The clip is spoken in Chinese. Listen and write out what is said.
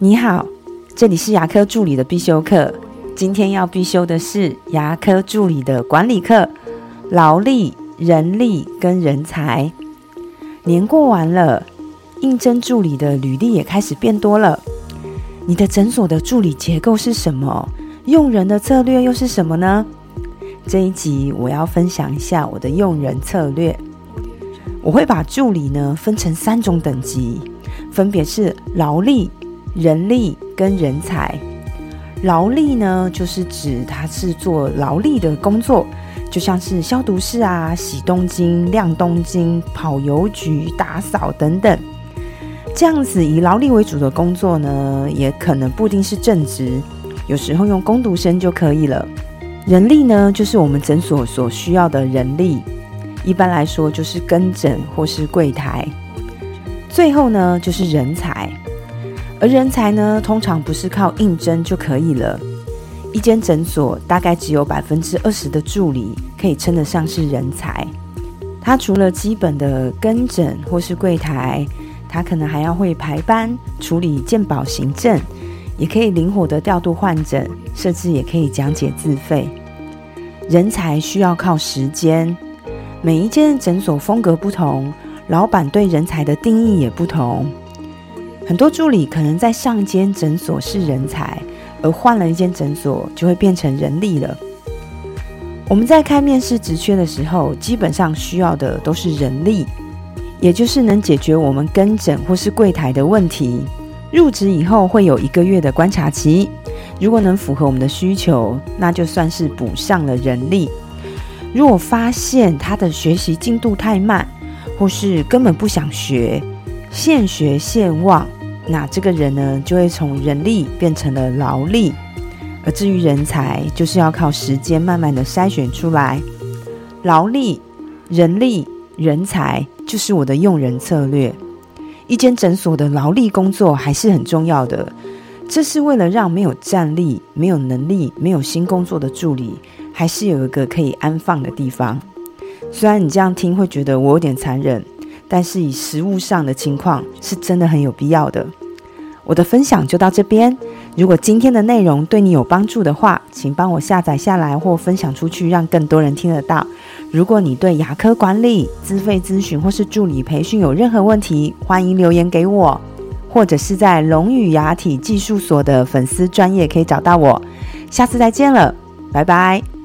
你好，这里是牙科助理的必修课。今天要必修的是牙科助理的管理课，劳力、人力跟人才。年过完了，应征助理的履历也开始变多了。你的诊所的助理结构是什么？用人的策略又是什么呢？这一集我要分享一下我的用人策略。我会把助理呢分成三种等级，分别是劳力、人力跟人才。劳力呢，就是指他是做劳力的工作，就像是消毒室啊、洗东京、晾东京、跑邮局、打扫等等。这样子以劳力为主的工作呢，也可能不一定是正职，有时候用工读生就可以了。人力呢，就是我们诊所所需要的人力。一般来说，就是跟诊或是柜台。最后呢，就是人才。而人才呢，通常不是靠应征就可以了。一间诊所大概只有百分之二十的助理可以称得上是人才。他除了基本的跟诊或是柜台，他可能还要会排班、处理健保行政，也可以灵活的调度患诊，甚至也可以讲解自费。人才需要靠时间。每一间诊所风格不同，老板对人才的定义也不同。很多助理可能在上间诊所是人才，而换了一间诊所就会变成人力了。我们在开面试职缺的时候，基本上需要的都是人力，也就是能解决我们跟诊或是柜台的问题。入职以后会有一个月的观察期，如果能符合我们的需求，那就算是补上了人力。如果发现他的学习进度太慢，或是根本不想学，现学现忘，那这个人呢就会从人力变成了劳力。而至于人才，就是要靠时间慢慢的筛选出来。劳力、人力、人才就是我的用人策略。一间诊所的劳力工作还是很重要的。这是为了让没有战力、没有能力、没有新工作的助理，还是有一个可以安放的地方。虽然你这样听会觉得我有点残忍，但是以实物上的情况，是真的很有必要的。我的分享就到这边。如果今天的内容对你有帮助的话，请帮我下载下来或分享出去，让更多人听得到。如果你对牙科管理、资费咨询或是助理培训有任何问题，欢迎留言给我。或者是在龙语牙体技术所的粉丝专业可以找到我，下次再见了，拜拜。